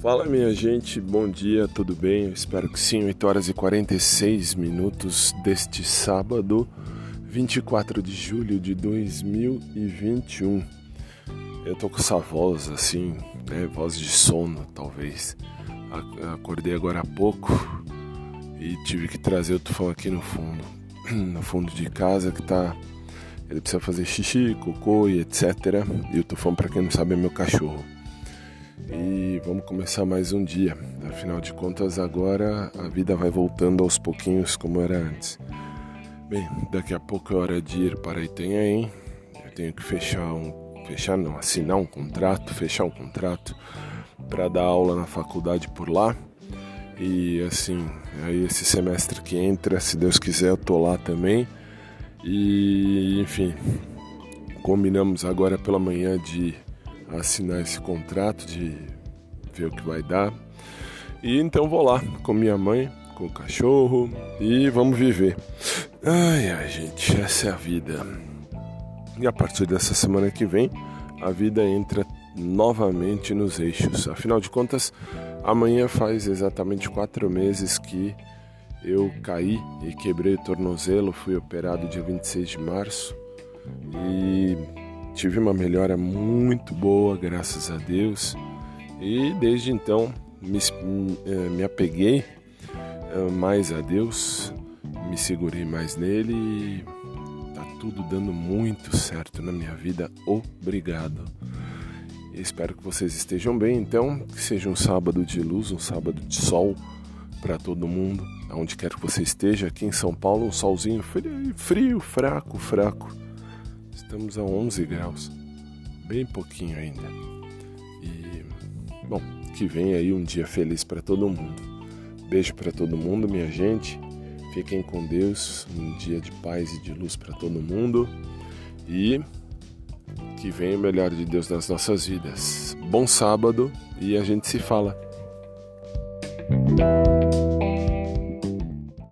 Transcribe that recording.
Fala minha gente, bom dia, tudo bem? Eu espero que sim, 8 horas e 46 minutos deste sábado, 24 de julho de 2021. Eu tô com essa voz assim, né? Voz de sono, talvez. Acordei agora há pouco e tive que trazer o tufão aqui no fundo, no fundo de casa que tá. Ele precisa fazer xixi, cocô e etc. E o tufão, para quem não sabe, é meu cachorro e vamos começar mais um dia. Afinal de contas, agora a vida vai voltando aos pouquinhos como era antes. Bem, daqui a pouco é hora de ir para Itanhaém. Eu tenho que fechar um, fechar não, assinar um contrato, fechar um contrato para dar aula na faculdade por lá. E assim, aí esse semestre que entra, se Deus quiser, eu tô lá também. E enfim, combinamos agora pela manhã de assinar esse contrato, de ver o que vai dar. E então vou lá com minha mãe, com o cachorro e vamos viver. Ai, ai, gente, essa é a vida. E a partir dessa semana que vem, a vida entra novamente nos eixos. Afinal de contas, amanhã faz exatamente quatro meses que eu caí e quebrei o tornozelo. Fui operado dia 26 de março e tive uma melhora muito boa, graças a Deus, e desde então me, eh, me apeguei eh, mais a Deus, me segurei mais nele e tá tudo dando muito certo na minha vida. Obrigado. espero que vocês estejam bem, então, que seja um sábado de luz, um sábado de sol para todo mundo, aonde quer que você esteja, aqui em São Paulo, um solzinho frio, frio fraco, fraco Estamos a 11 graus, bem pouquinho ainda. E, bom, que vem aí um dia feliz para todo mundo. Beijo para todo mundo, minha gente. Fiquem com Deus, um dia de paz e de luz para todo mundo. E que venha o melhor de Deus nas nossas vidas. Bom sábado e a gente se fala.